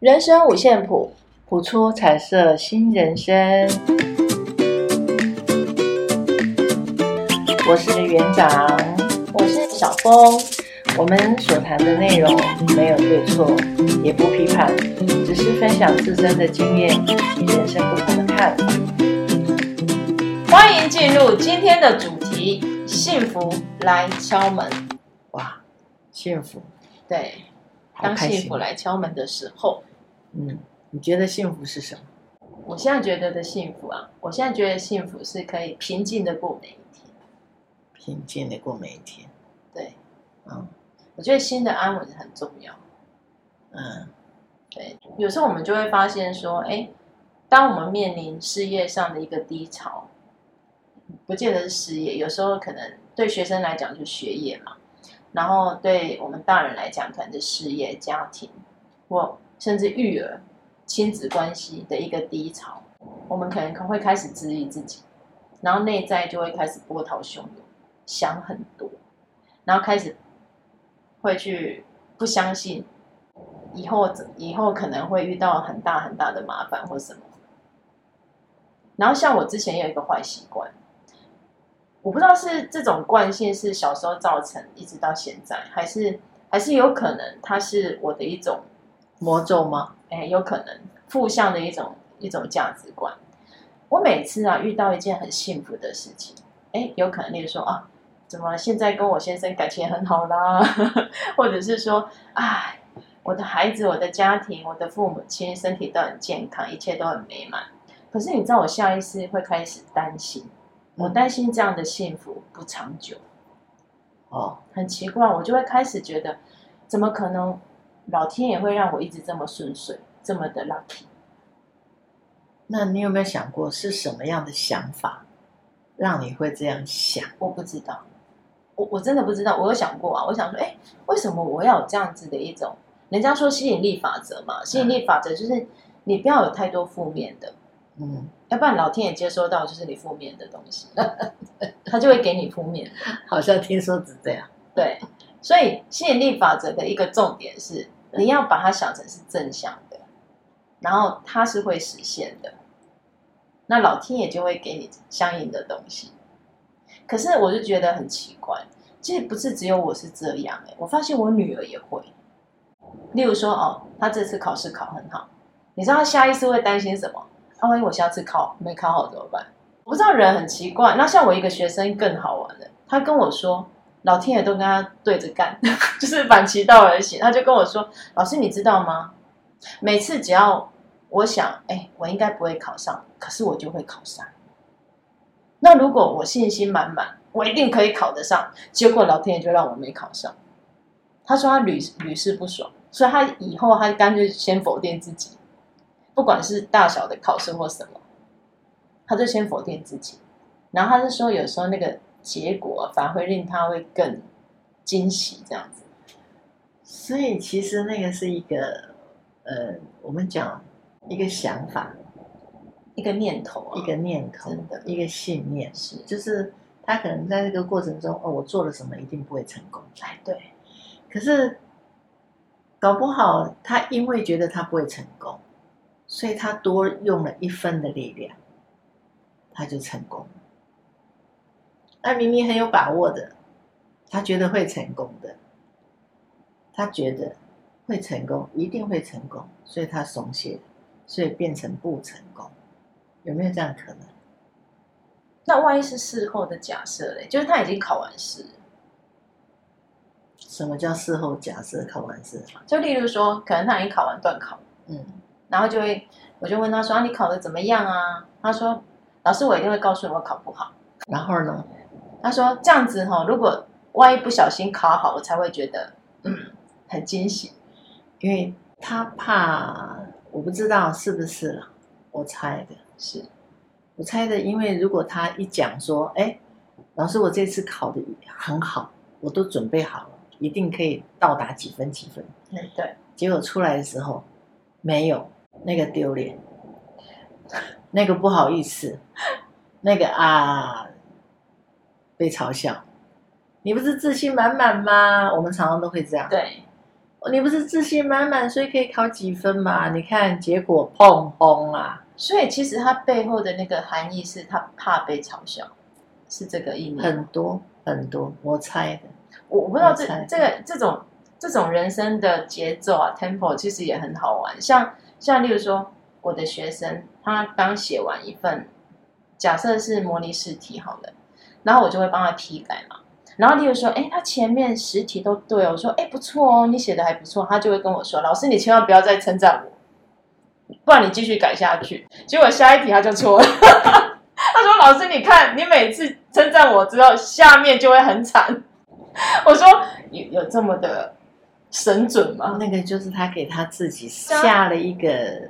人生五线谱，谱出彩色新人生。我是园长，我是小峰。我们所谈的内容没有对错，也不批判，只是分享自身的经验与人生不同的看法。欢迎进入今天的主题：幸福来敲门。哇，幸福！对，当幸福来敲门的时候，嗯，你觉得幸福是什么？我现在觉得的幸福啊，我现在觉得幸福是可以平静的过每一天，平静的过每一天。对，嗯，我觉得心的安稳很重要。嗯，对，有时候我们就会发现说，哎，当我们面临事业上的一个低潮，不见得是事业，有时候可能对学生来讲就是学业嘛。然后对我们大人来讲，可能是事业、家庭，或甚至育儿、亲子关系的一个低潮，我们可能会开始质疑自己，然后内在就会开始波涛汹涌，想很多，然后开始会去不相信以后以后可能会遇到很大很大的麻烦或什么。然后像我之前有一个坏习惯。我不知道是这种惯性是小时候造成，一直到现在，还是还是有可能它是我的一种魔咒吗？哎，有可能负向的一种一种价值观。我每次啊遇到一件很幸福的事情，哎，有可能例如说啊，怎么现在跟我先生感情很好啦，或者是说，哎，我的孩子、我的家庭、我的父母亲身体都很健康，一切都很美满。可是你知道，我下意识会开始担心。我担心这样的幸福不长久，哦，很奇怪，我就会开始觉得，怎么可能？老天也会让我一直这么顺遂，这么的 lucky？那你有没有想过是什么样的想法，让你会这样想？我不知道，我我真的不知道。我有想过啊，我想说，哎，为什么我要有这样子的一种？人家说吸引力法则嘛，吸引力法则就是你不要有太多负面的。嗯，要不然老天也接收到就是你负面的东西，他就会给你负面。好像听说是这样。对，所以吸引力法则的一个重点是，你要把它想成是正向的，然后它是会实现的。那老天爷就会给你相应的东西。可是我就觉得很奇怪，其实不是只有我是这样哎，我发现我女儿也会。例如说哦，她这次考试考很好，你知道她下意识会担心什么？她万一我下次考没考好怎么办？我不知道人很奇怪。那像我一个学生更好玩的，他跟我说，老天爷都跟他对着干，就是反其道而行。他就跟我说，老师你知道吗？每次只要我想，哎，我应该不会考上，可是我就会考上。那如果我信心满满，我一定可以考得上，结果老天爷就让我没考上。他说他屡屡试不爽，所以他以后他干脆先否定自己。不管是大小的考试或什么，他就先否定自己，然后他是说，有时候那个结果反而会令他会更惊喜，这样子。所以其实那个是一个，呃，我们讲一个想法，一个念头啊，一个念头，真的，一个信念是，就是他可能在这个过程中，哦，我做了什么一定不会成功，哎，对。可是搞不好他因为觉得他不会成功。所以他多用了一分的力量，他就成功。那明明很有把握的，他觉得会成功的，他觉得会成功，一定会成功，所以他松懈，所以变成不成功。有没有这样可能？那万一是事后的假设嘞？就是他已经考完试。什么叫事后假设？考完试？就例如说，可能他已经考完段考，嗯。然后就会，我就问他说：“啊，你考的怎么样啊？”他说：“老师，我一定会告诉你我考不好。”然后呢？他说：“这样子哈，如果万一不小心考好，我才会觉得嗯很惊喜，因为他怕我不知道是不是，我猜的是，我猜的，因为如果他一讲说：‘哎，老师，我这次考得很好，我都准备好了，一定可以到达几分几分。’嗯，对。结果出来的时候没有。”那个丢脸，那个不好意思，那个啊，被嘲笑。你不是自信满满吗？我们常常都会这样。对，你不是自信满满，所以可以考几分嘛？你看结果砰轰啊！所以其实它背后的那个含义是他怕被嘲笑，是这个意思。很多很多，我猜的。我我不知道这这个这种这种人生的节奏啊，tempo 其实也很好玩。像像例如说，我的学生他刚写完一份，假设是模拟试题好了，然后我就会帮他批改嘛。然后例如说，哎，他前面十题都对哦，我说，哎，不错哦，你写的还不错。他就会跟我说，老师，你千万不要再称赞我，不然你继续改下去。结果下一题他就错了，他说，老师，你看你每次称赞我之后，下面就会很惨。我说，有有这么的神准吗？那个就是他给他自己下了一个。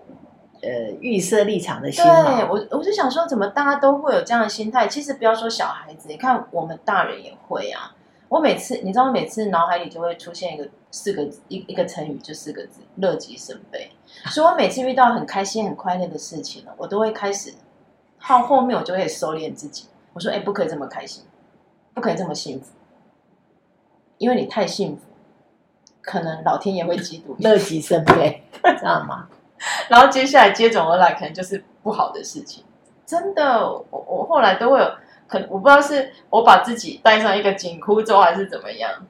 呃，预设立场的心态，对我，我就想说，怎么大家都会有这样的心态？其实不要说小孩子，你看我们大人也会啊。我每次，你知道，每次脑海里就会出现一个四个字，一一个成语，就四个字：乐极生悲。所以我每次遇到很开心、很快乐的事情呢，我都会开始，到后面我就会收敛自己。我说：“哎，不可以这么开心，不可以这么幸福，因为你太幸福，可能老天爷会嫉妒。”乐极生悲，知道吗？然后接下来接踵而来，可能就是不好的事情。真的，我我后来都会有，可能我不知道是我把自己带上一个紧箍咒，还是怎么样，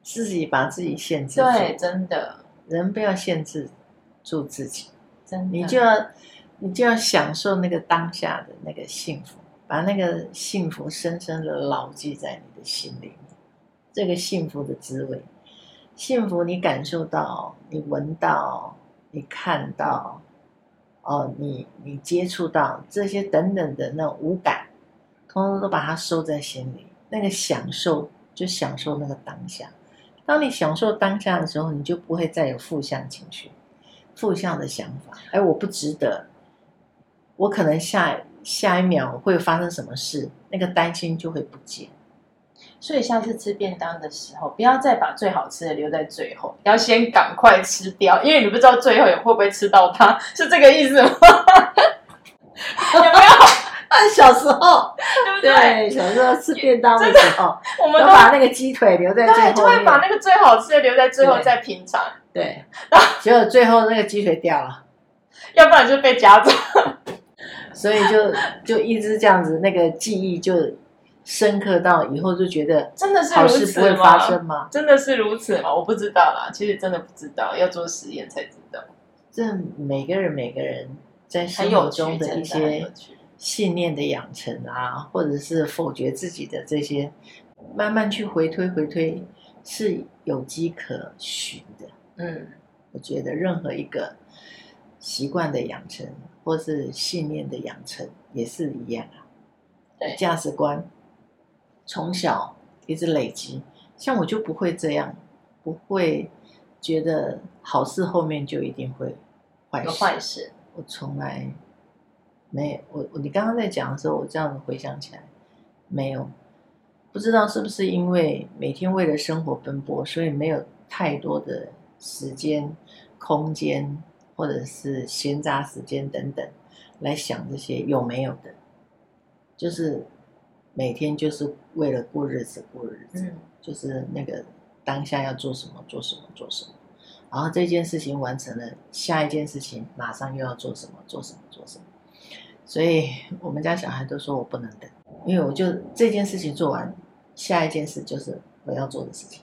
自己把自己限制住。对，真的，人不要限制住自己，真的，你就要你就要享受那个当下的那个幸福，把那个幸福深深的牢记在你的心里面。这个幸福的滋味，幸福你感受到，你闻到。你看到，哦，你你接触到这些等等的那五感，通通都把它收在心里。那个享受，就享受那个当下。当你享受当下的时候，你就不会再有负向情绪、负向的想法。哎，我不值得，我可能下下一秒会发生什么事，那个担心就会不见。所以下次吃便当的时候，不要再把最好吃的留在最后，要先赶快吃掉，因为你不知道最后也会不会吃到它，是这个意思吗？有没有？小时候，对不对？对，小时候吃便当的时候，我们都把那个鸡腿留在最后，对，就会把那个最好吃的留在最后再品尝。对，然后结果最后那个鸡腿掉了，要不然就被夹走，所以就就一直这样子，那个记忆就。深刻到以后就觉得真的是好事不会发生吗？真的是如此吗？我不知道啦，其实真的不知道，要做实验才知道。这每个人每个人在生活中的一些信念的养成啊，或者是否决自己的这些，慢慢去回推回推，是有迹可循的。嗯，我觉得任何一个习惯的养成，或是信念的养成，也是一样啊。对，价值观。从小一直累积，像我就不会这样，不会觉得好事后面就一定会坏事。坏事，我从来没有。我我你刚刚在讲的时候，我这样子回想起来，没有。不知道是不是因为每天为了生活奔波，所以没有太多的时间、空间，或者是闲杂时间等等来想这些有没有的，就是。每天就是为了过日子，过日子，嗯，就是那个当下要做什么，做什么，做什么，然后这件事情完成了，下一件事情马上又要做什么，做什么，做什么。所以我们家小孩都说我不能等，因为我就这件事情做完，下一件事就是我要做的事情，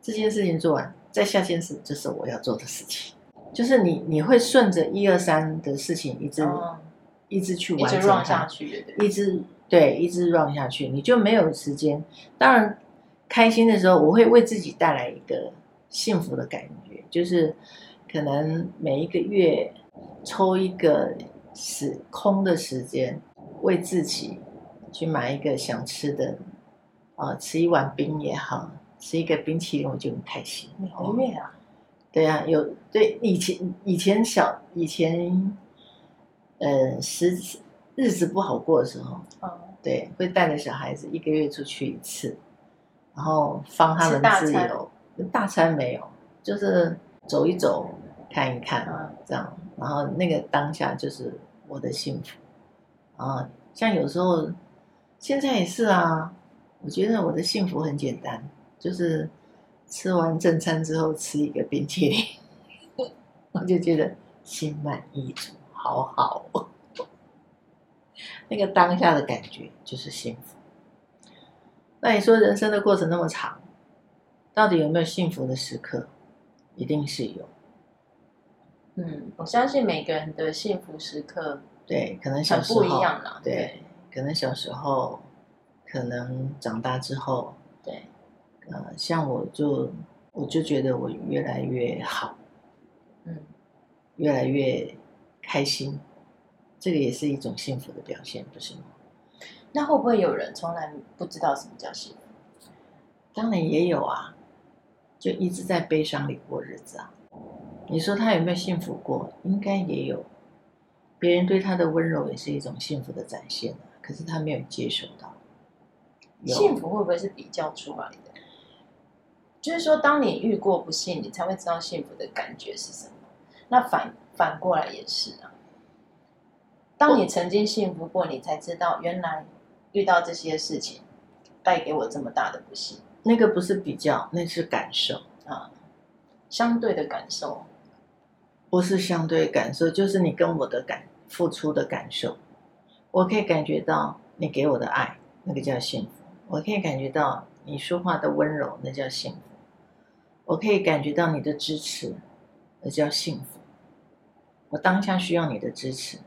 这件事情做完，再下件事就是我要做的事情，就是你你会顺着一二三的事情一直，哦，一直去完成它，一直。对，一直 run 下去，你就没有时间。当然，开心的时候，我会为自己带来一个幸福的感觉，就是可能每一个月抽一个时空的时间，为自己去买一个想吃的，啊、呃，吃一碗冰也好，吃一个冰淇淋，我就很开心。每个月啊？对啊，有对以前以前小以前，呃，十。日子不好过的时候，嗯、对，会带着小孩子一个月出去一次，然后放他们自由。大餐没有，就是走一走，看一看，嗯、这样。然后那个当下就是我的幸福。啊，像有时候，现在也是啊。我觉得我的幸福很简单，就是吃完正餐之后吃一个冰淇淋，我就觉得心满意足，好好哦。那个当下的感觉就是幸福。那你说人生的过程那么长，到底有没有幸福的时刻？一定是有。嗯，我相信每个人的幸福时刻，对，可能小时候不一样了。对，对，可能小时候，可能长大之后，对，呃，像我就我就觉得我越来越好，嗯，越来越开心。这个也是一种幸福的表现，不是吗？那会不会有人从来不知道什么叫幸福？当然也有啊，就一直在悲伤里过日子啊。你说他有没有幸福过？应该也有。别人对他的温柔也是一种幸福的展现啊，可是他没有接受到。幸福会不会是比较出来的？就是说，当你遇过不幸，你才会知道幸福的感觉是什么。那反反过来也是啊。当你曾经幸福过，你才知道原来遇到这些事情带给我这么大的不幸。那个不是比较，那是感受啊，相对的感受，不是相对感受，就是你跟我的感付出的感受。我可以感觉到你给我的爱，那个叫幸福；我可以感觉到你说话的温柔，那叫幸福；我可以感觉到你的支持，那叫幸福。我当下需要你的支持。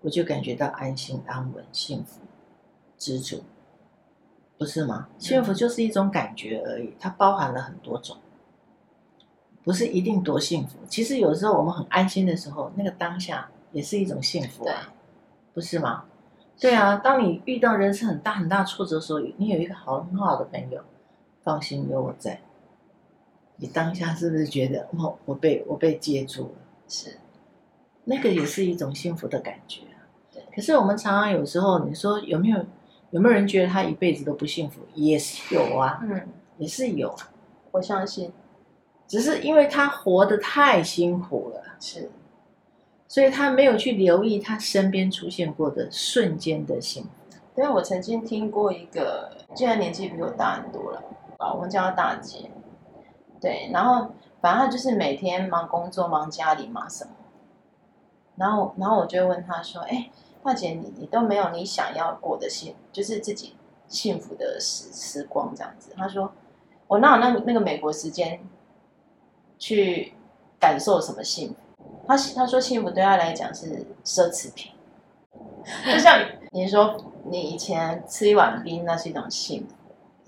我就感觉到安心、安稳、幸福、知足，不是吗？幸福就是一种感觉而已，它包含了很多种，不是一定多幸福。其实有时候我们很安心的时候，那个当下也是一种幸福啊，不是吗？对啊，当你遇到人生很大很大挫折的时候，你有一个好很好的朋友，放心有我在，你当下是不是觉得哦，我被我被接住了？是。那个也是一种幸福的感觉。可是我们常常有时候，你说有没有有没有人觉得他一辈子都不幸福？也是有啊，嗯，也是有啊。我相信，只是因为他活得太辛苦了，是，所以他没有去留意他身边出现过的瞬间的幸福。对，我曾经听过一个，既然年纪比我大很多了啊，我们叫他大姐。对，然后反正他就是每天忙工作、忙家里、忙什么。然后，然后我就问他说：“哎，大姐，你你都没有你想要过的幸，就是自己幸福的时时光这样子。”他说：“我那那那个美国时间去感受什么幸福？他他说幸福对他来讲是奢侈品，就像你说你以前吃一碗冰，那是一种幸福，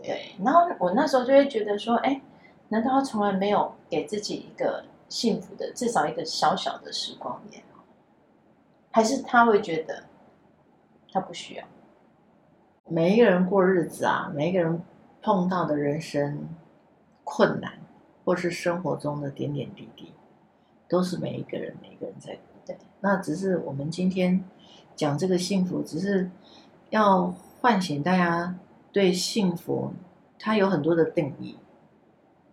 对。然后我那时候就会觉得说：哎，难道他从来没有给自己一个幸福的，至少一个小小的时光点？”还是他会觉得他不需要。每一个人过日子啊，每一个人碰到的人生困难，或是生活中的点点滴滴，都是每一个人每一个人在。对，那只是我们今天讲这个幸福，只是要唤醒大家对幸福，它有很多的定义。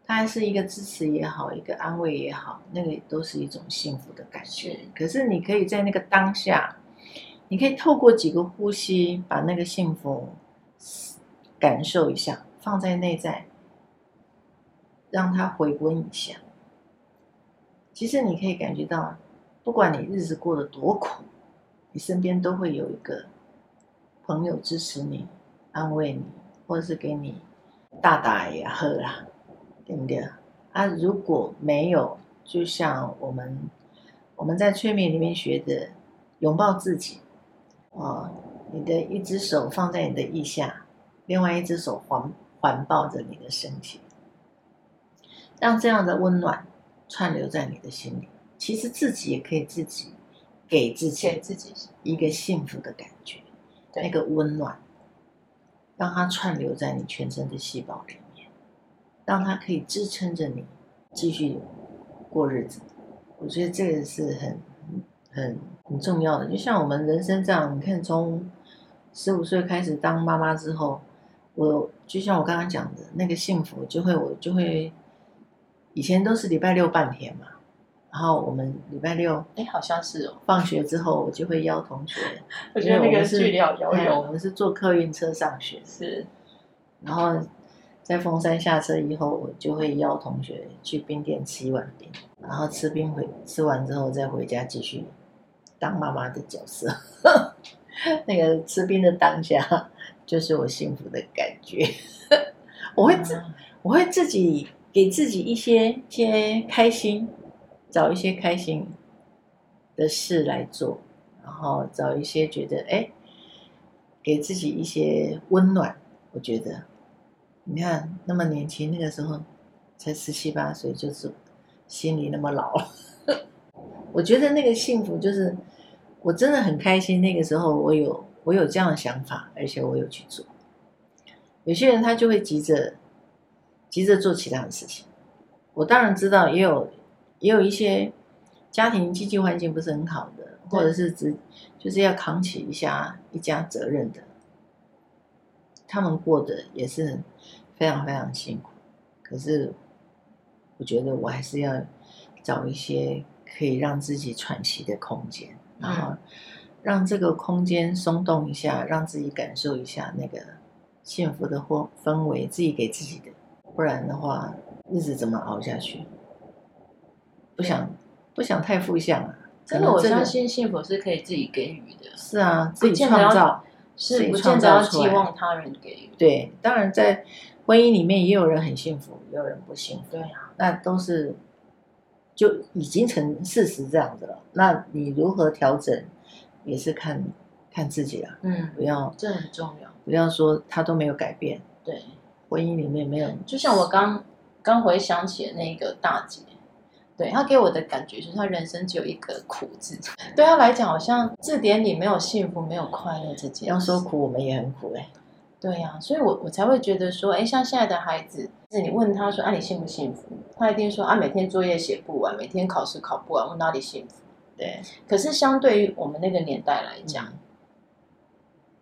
它还是一个支持也好，一个安慰也好，那个都是一种幸福的感觉。是。可是你可以在那个当下，你可以透过几个呼吸，把那个幸福感受一下，放在内在，让它回温一下。其实你可以感觉到，不管你日子过得多苦，你身边都会有一个朋友支持你、安慰你，或者是给你大大也喝啦。对不对啊？如果没有，就像我们我们在催眠里面学的，拥抱自己，哦，你的一只手放在你的腋下，另外一只手环环抱着你的身体，让这样的温暖串流在你的心里。其实自己也可以自己给自己给自己一个幸福的感觉，那个温暖，让它串流在你全身的细胞里面。让它可以支撑着你继续过日子，我觉得这个是很很很重要的。就像我们人生这样，你看从十五岁开始当妈妈之后，我就像我刚刚讲的那个幸福，就会我就会以前都是礼拜六半天嘛，然后我们礼拜六哎好像是哦，放学之后我就会邀同学，我觉得那个距离好遥远，我们是坐客运车上学，是，然后。在凤山下车以后，我就会邀同学去冰店吃一碗冰，然后吃冰回吃完之后再回家继续当妈妈的角色。那个吃冰的当下，就是我幸福的感觉。我会自我会自己给自己一些些开心，找一些开心的事来做，然后找一些觉得哎，给自己一些温暖。我觉得。你看，那么年轻，那个时候才十七八岁，就是心里那么老。我觉得那个幸福就是，我真的很开心。那个时候，我有我有这样的想法，而且我有去做。有些人他就会急着急着做其他的事情。我当然知道，也有也有一些家庭经济环境不是很好的，或者是只就是要扛起一下一家责任的。他们过得也是非常非常辛苦，可是我觉得我还是要找一些可以让自己喘息的空间，然后让这个空间松动一下，让自己感受一下那个幸福的氛氛围，自己给自己的，不然的话日子怎么熬下去？不想不想太负向啊！真的，我相信幸福是可以自己给予的。是啊，自己创造。是不见得要寄望他人给予。对，当然在婚姻里面也有人很幸福，也有人不幸福。对啊，那都是就已经成事实这样子了。那你如何调整，也是看看自己了。嗯，不要这很重要。不要说他都没有改变。对，婚姻里面没有。就像我刚刚回想起的那个大姐。对，她给我的感觉就是她人生只有一个苦字，对她来讲好像字典里没有幸福，没有快乐这件事。要说苦，我们也很苦哎。对呀、啊，所以我我才会觉得说，哎，像现在的孩子，是你问他说，啊，你幸不幸福？他一定说，啊，每天作业写不完，每天考试考不完，我哪里幸福？对。可是相对于我们那个年代来讲，嗯、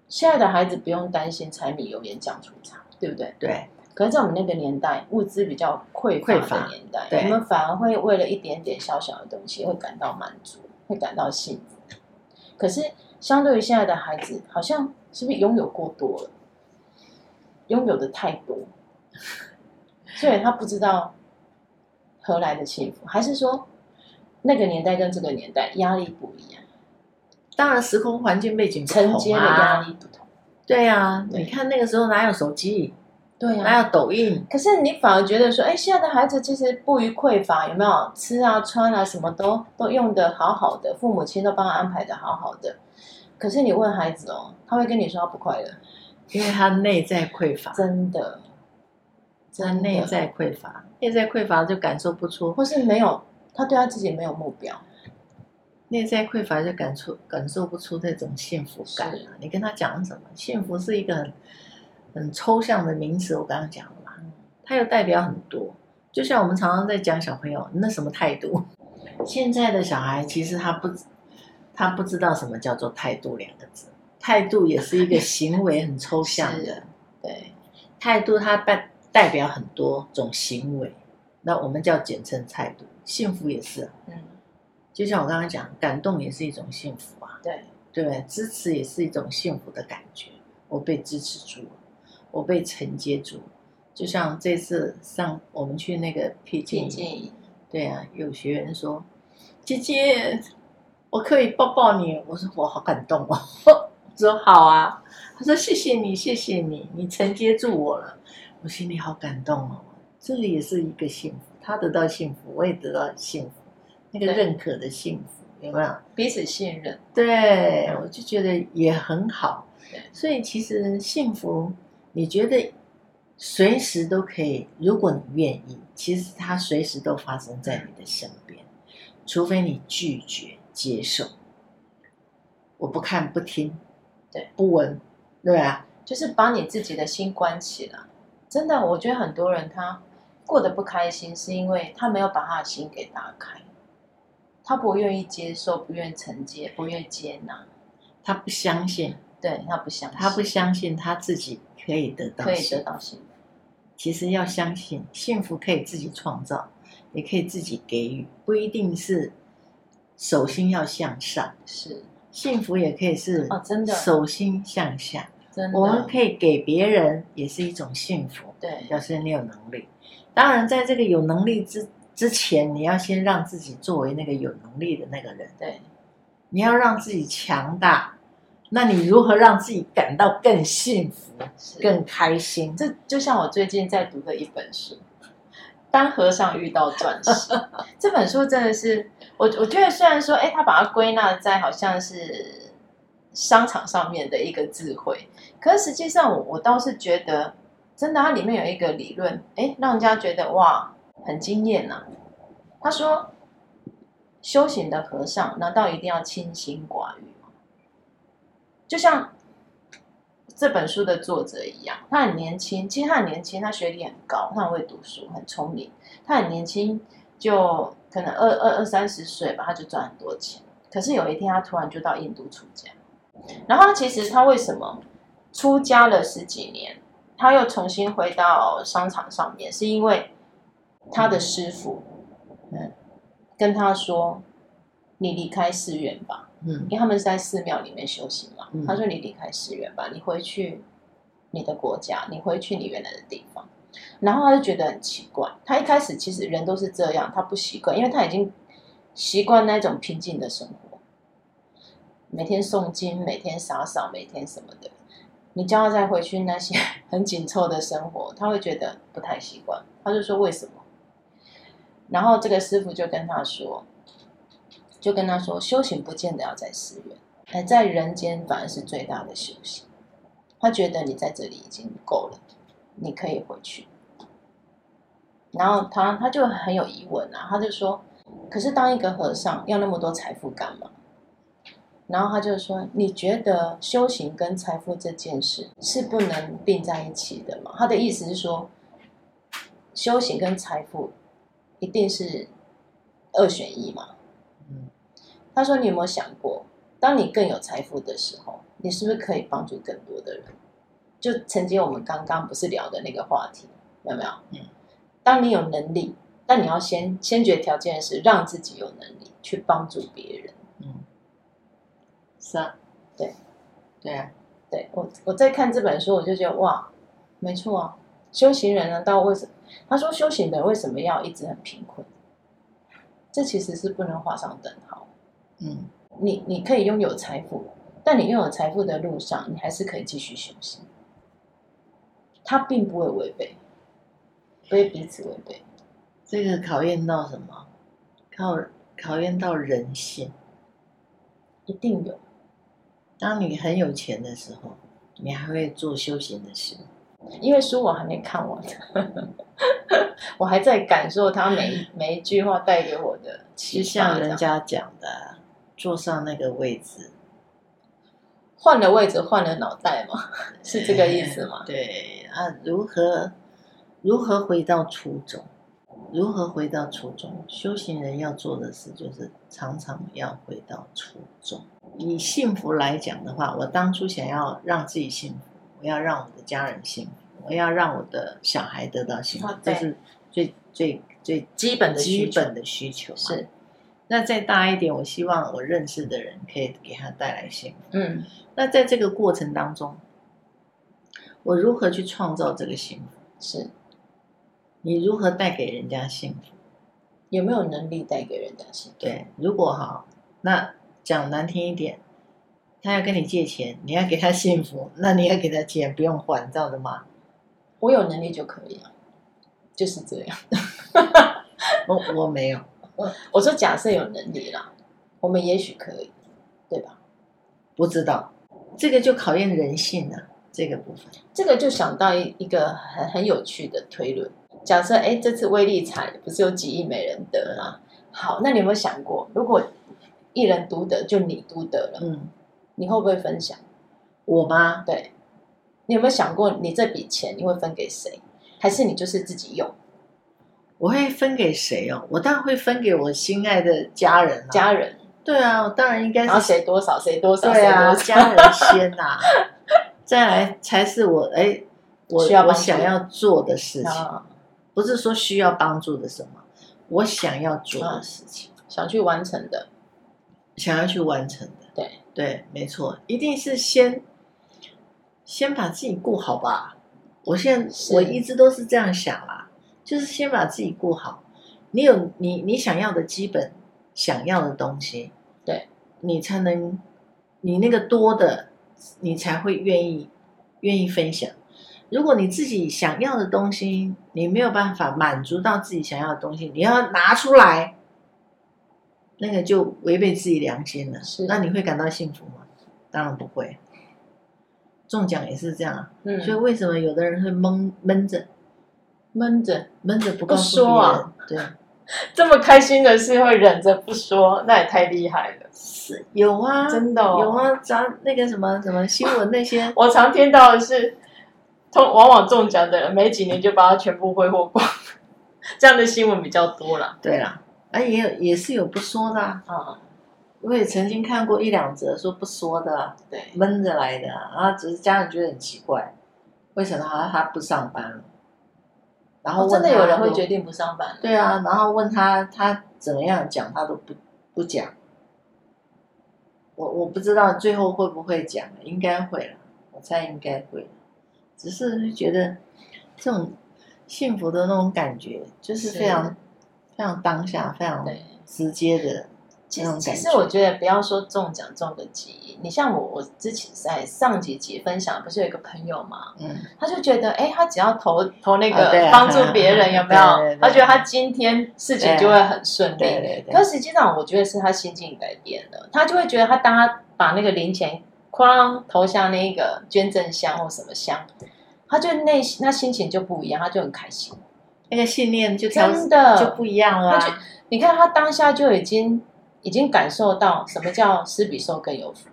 现在的孩子不用担心柴米油盐酱醋茶，对不对？对。可是，在我们那个年代，物资比较匮乏的年代，我们反而会为了一点点小小的东西，会感到满足，会感到幸福。可是，相对于现在的孩子，好像是不是拥有过多了？拥有的太多，所以他不知道何来的幸福，还是说那个年代跟这个年代压力不一样？当然，时空环境背景不同啊，承接的压力不同。对呀、啊，你看那个时候哪有手机？对呀、啊，哪有抖音。可是你反而觉得说，哎，现在的孩子其实不于匮乏，有没有吃啊、穿啊，什么都都用的好好的，父母亲都帮他安排的好好的。可是你问孩子哦，他会跟你说他不快乐，因为他内在匮乏。真的，他内在匮乏，内在匮乏就感受不出，或是没有，他对他自己没有目标。内在匮乏就感受感受不出这种幸福感。你跟他讲什么？幸福是一个很。很抽象的名词，我刚刚讲了嘛，它又代表很多。就像我们常常在讲小朋友，那什么态度？现在的小孩其实他不，他不知道什么叫做态度两个字。态度也是一个行为很抽象的，对，态度它代代表很多种行为，那我们叫简称态度。幸福也是，嗯，就像我刚刚讲，感动也是一种幸福啊，对，对，支持也是一种幸福的感觉，我被支持住了。我被承接住，就像这次上我们去那个僻静，对啊，有学员说：“姐姐，我可以抱抱你。”我说：“我好感动哦。”我说：“好啊。”他说：“谢谢你，谢谢你，你承接住我了。”我心里好感动哦。这里也是一个幸福，他得到幸福，我也得到幸福，那个认可的幸福有没有？彼此信任，对，我就觉得也很好。所以其实幸福。你觉得随时都可以，如果你愿意，其实它随时都发生在你的身边，除非你拒绝接受。我不看不听，对，不闻，对啊，就是把你自己的心关起来。真的，我觉得很多人他过得不开心，是因为他没有把他的心给打开，他不愿意接受，不愿意承接，不愿意接纳，他不相信，对，他不相信，他不相信他自己。可以得到，可以得到幸福。其实要相信，幸福可以自己创造，也可以自己给予，不一定是手心要向上。是，幸福也可以是哦，真的手心向下，真的，我们可以给别人，也是一种幸福。对，表示你有能力。当然，在这个有能力之之前，你要先让自己作为那个有能力的那个人。对，你要让自己强大。那你如何让自己感到更幸福、更开心？这就像我最近在读的一本书《当和尚遇到钻石》。这本书真的是我，我觉得虽然说，哎，他把它归纳在好像是商场上面的一个智慧，可是实际上我，我倒是觉得，真的，它里面有一个理论，哎，让人家觉得哇，很惊艳呐。他说，修行的和尚难道一定要清心寡欲？就像这本书的作者一样，他很年轻，其实他很年轻，他学历很高，他很会读书，很聪明。他很年轻，就可能二二二三十岁吧，他就赚很多钱。可是有一天，他突然就到印度出家。然后，其实他为什么出家了十几年，他又重新回到商场上面，是因为他的师傅嗯跟他说：“你离开寺院吧。”嗯，因为他们是在寺庙里面修行嘛。嗯、他说：“你离开寺院吧，你回去你的国家，你回去你原来的地方。”然后他就觉得很奇怪。他一开始其实人都是这样，他不习惯，因为他已经习惯那种平静的生活，每天诵经，每天洒扫，每天什么的。你叫他再回去那些很紧凑的生活，他会觉得不太习惯。他就说：“为什么？”然后这个师傅就跟他说。就跟他说，修行不见得要在寺院，哎，在人间反而是最大的修行。他觉得你在这里已经够了，你可以回去。然后他他就很有疑问啊，他就说：“可是当一个和尚要那么多财富干嘛？”然后他就说：“你觉得修行跟财富这件事是不能并在一起的吗？”他的意思是说，修行跟财富一定是二选一嘛？他说：“你有没有想过，当你更有财富的时候，你是不是可以帮助更多的人？就曾经我们刚刚不是聊的那个话题，有没有？嗯，当你有能力，但你要先先决条件是让自己有能力去帮助别人。嗯，是啊，对，对啊，对我我在看这本书，我就觉得哇，没错啊，修行人呢，到为什么？他说修行人为什么要一直很贫困？这其实是不能画上等号。”嗯，你你可以拥有财富，但你拥有财富的路上，你还是可以继续修行。它并不会违背，不会彼此违背。这个考验到什么？考考验到人性，一定有。当你很有钱的时候，你还会做修行的事。因为书我还没看完，我还在感受他每每一句话带给我的。就像人家讲的。坐上那个位置，换了位置，换了脑袋嘛，是这个意思吗？对啊，如何如何回到初衷？如何回到初衷？修行人要做的事就是常常要回到初衷。以幸福来讲的话，我当初想要让自己幸福，我要让我的家人幸福，我要让我的小孩得到幸福，这是最最最基本的基本的需求。是。那再大一点，我希望我认识的人可以给他带来幸福。嗯，那在这个过程当中，我如何去创造这个幸福？是，你如何带给人家幸福？有没有能力带给人家幸福？对，如果哈，那讲难听一点，他要跟你借钱，你要给他幸福，那你要给他钱，不用还，知道的吗？我有能力就可以了，就是这样。我我没有。我说假设有能力啦，我们也许可以，对吧？不知道，这个就考验人性了。这个部分，这个就想到一一个很很有趣的推论。假设哎，这次威力彩不是有几亿没人得吗？好，那你有没有想过，如果一人独得，就你独得了，嗯，你会不会分享？我吗？对，你有没有想过，你这笔钱你会分给谁？还是你就是自己用？我会分给谁哦？我当然会分给我心爱的家人啊。家人，对啊，我当然应该是。然后谁多少谁多少？对啊，家人先呐、啊，再来才是我哎，我我想要做的事情，不是说需要帮助的什么，我想要做的事情，想去完成的，想要去完成的。对对，没错，一定是先先把自己顾好吧。我现在我一直都是这样想啦，就是先把自己过好。你有你你想要的基本想要的东西，对，你才能你那个多的，你才会愿意愿意分享。如果你自己想要的东西，你没有办法满足到自己想要的东西，你要拿出来，那个就违背自己良心了。是，那你会感到幸福吗？当然不会。中奖也是这样，嗯，所以为什么有的人会闷闷着，闷着闷着不告诉别人？说啊，对，这么开心的事会忍着不说，那也太厉害了。是有啊，真的哦，有啊，咱那个什么什么新闻那些，我常听到的是。通往往中奖的人，没几年就把它全部挥霍光，这样的新闻比较多了。对啦，啊，也有也是有不说的啊。嗯，我也曾经看过一两则说不说的，对，闷着来的，然后只是家人觉得很奇怪，为什么他他不上班？然后、哦、真的有人会决定不上班？对啊，然后问他他怎么样讲，他都不不讲。我我不知道最后会不会讲，应该会了，我猜应该会。只是觉得这种幸福的那种感觉，就是非常非常当下、非常直接的那种感觉。其实我觉得不要说中奖中个几亿，你像我，我之前在上几集分享，不是有一个朋友嘛，嗯，他就觉得，哎，他只要投投那个帮助别人，有没有？他觉得他今天事情就会很顺利。对对对。可实际上，我觉得是他心境改变了，他就会觉得，他当他把那个零钱。哐，投向那个捐赠箱或什么箱，他就内心那心情就不一样，他就很开心，那个信念就真的就不一样了、啊。你看他当下就已经已经感受到什么叫施比受更有福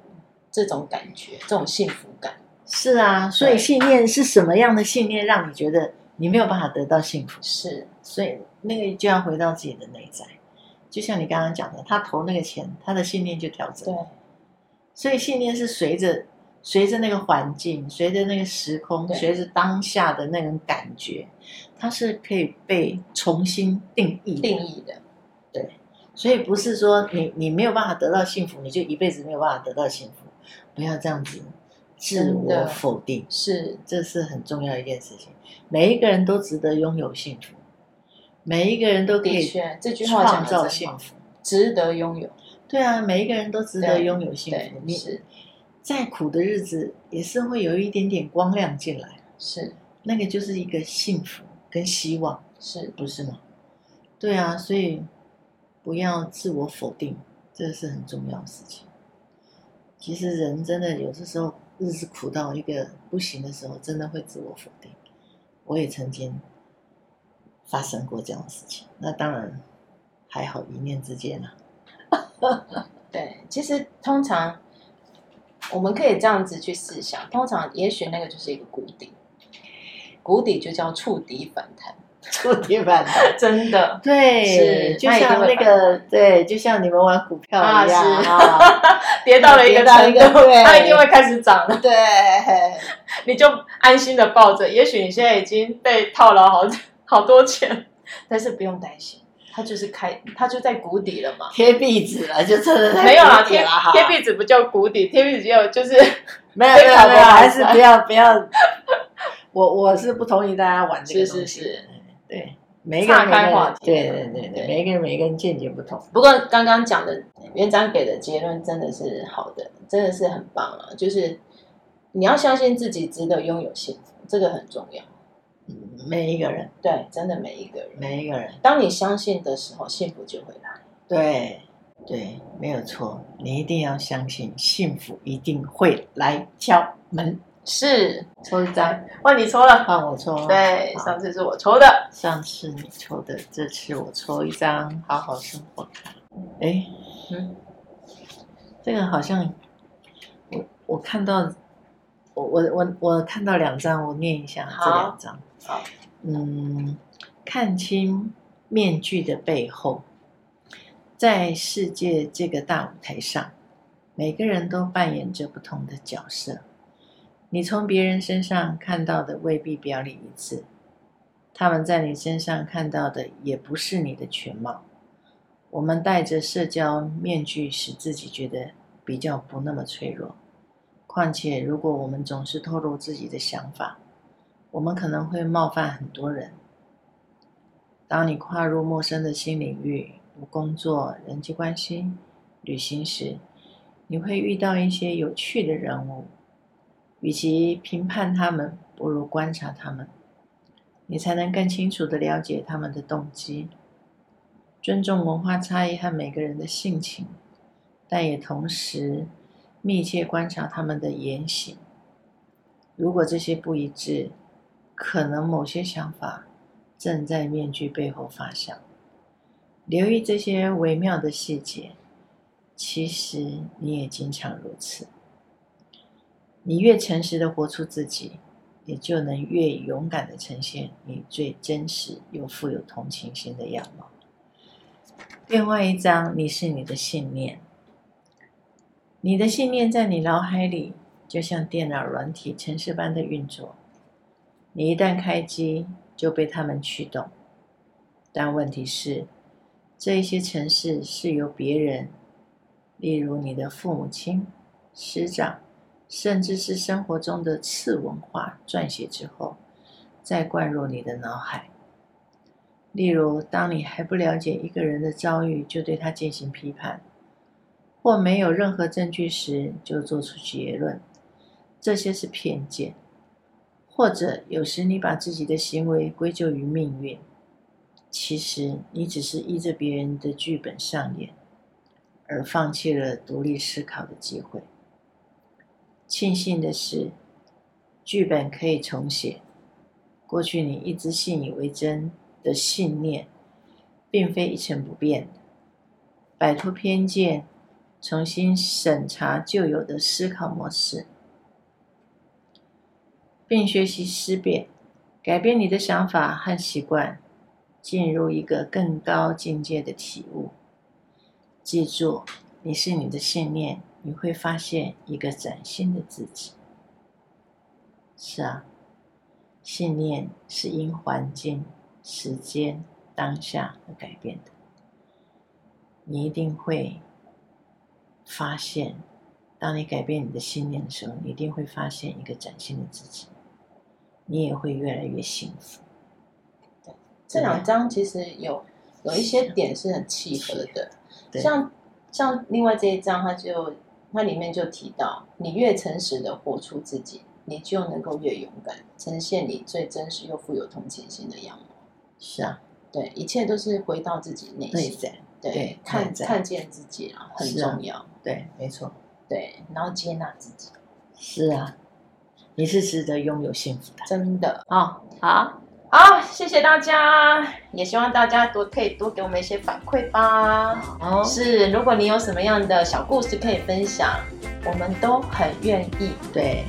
这种感觉，这种幸福感。是啊，所以信念是什么样的信念让你觉得你没有办法得到幸福？是，所以那个就要回到自己的内在，就像你刚刚讲的，他投那个钱，他的信念就调整。对。所以信念是随着随着那个环境，随着那个时空，随着当下的那种感觉，它是可以被重新定义定义的。对，所以不是说你你没有办法得到幸福，你就一辈子没有办法得到幸福。不要这样子自我否定，是这是很重要一件事情。每一个人都值得拥有幸福，每一个人都可以这句话创造幸福，值得拥有。对啊，每一个人都值得拥有幸福。你再苦的日子也是会有一点点光亮进来，是那个就是一个幸福跟希望，是不是吗？对啊，所以不要自我否定，这是很重要的事情。其实人真的有的时候日子苦到一个不行的时候，真的会自我否定。我也曾经发生过这样的事情，那当然还好一念之间啊。对，其实通常我们可以这样子去思想，通常也许那个就是一个谷底，谷底就叫触底反弹，触底反弹，真的，对，是就像那个，对，就像你们玩股票一样。啊，跌到了一个程度，它一定会开始涨了，对，你就安心的抱着，也许你现在已经被套牢好 好多钱，但是不用担心。它就是开，它就在谷底了嘛，贴壁纸了，就真的没有啦，贴贴壁纸不叫谷底，贴壁纸就就是没有没有没有，还是不要不要。我我是不同意大家玩这个东西，是是是，对，每一个人开话题，对对对对，每一个人每一个人见解不同。不过刚刚讲的园长给的结论真的是好的，真的是很棒啊！就是你要相信自己值得拥有幸福，这个很重要。每一个人，对，真的每一个人，每一个人，当你相信的时候，幸福就会来。对，对，没有错，你一定要相信，幸福一定会来敲门。是，抽一张，换你抽了，换我抽。对，上次是我抽的，上次你抽的，这次我抽一张，好好生活。哎，嗯，这个好像，我我看到。我我我我看到两张，我念一下这两张。好，嗯，看清面具的背后，在世界这个大舞台上，每个人都扮演着不同的角色。你从别人身上看到的未必表里一致，他们在你身上看到的也不是你的全貌。我们戴着社交面具，使自己觉得比较不那么脆弱。况且，如果我们总是透露自己的想法，我们可能会冒犯很多人。当你跨入陌生的新领域，如工作、人际关系、旅行时，你会遇到一些有趣的人物。与其评判他们，不如观察他们，你才能更清楚地了解他们的动机。尊重文化差异和每个人的性情，但也同时密切观察他们的言行。如果这些不一致，可能某些想法正在面具背后发酵。留意这些微妙的细节，其实你也经常如此。你越诚实的活出自己，你就能越勇敢的呈现你最真实又富有同情心的样貌。另外一张，你是你的信念。你的信念在你脑海里，就像电脑软体程式般的运作。你一旦开机，就被他们驱动。但问题是，这一些程式是由别人，例如你的父母亲、师长。甚至是生活中的次文化撰写之后，再灌入你的脑海。例如，当你还不了解一个人的遭遇，就对他进行批判，或没有任何证据时就做出结论，这些是偏见。或者，有时你把自己的行为归咎于命运，其实你只是依着别人的剧本上演，而放弃了独立思考的机会。庆幸的是，剧本可以重写。过去你一直信以为真的信念，并非一成不变的。摆脱偏见，重新审查旧有的思考模式，并学习思辨，改变你的想法和习惯，进入一个更高境界的体悟。记住，你是你的信念。你会发现一个崭新的自己。是啊，信念是因环境、时间、当下而改变的。你一定会发现，当你改变你的信念的时候，你一定会发现一个崭新的自己。你也会越来越幸福。对，这两张其实有有一些点是很契合的，像像另外这一张，它就。它里面就提到，你越诚实的活出自己，你就能够越勇敢，呈现你最真实又富有同情心的样貌。是啊，对，一切都是回到自己内心，对，对看看见自己啊，很重要。对，没错。对，然后接纳自己。是啊，你是值得拥有幸福的，真的。哦，好。好，谢谢大家，也希望大家多可以多给我们一些反馈吧。哦，是，如果你有什么样的小故事可以分享，我们都很愿意。对，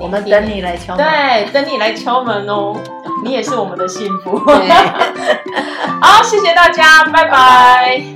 我们等你来敲门。对，等你来敲门哦，你也是我们的幸福。好，谢谢大家，拜拜。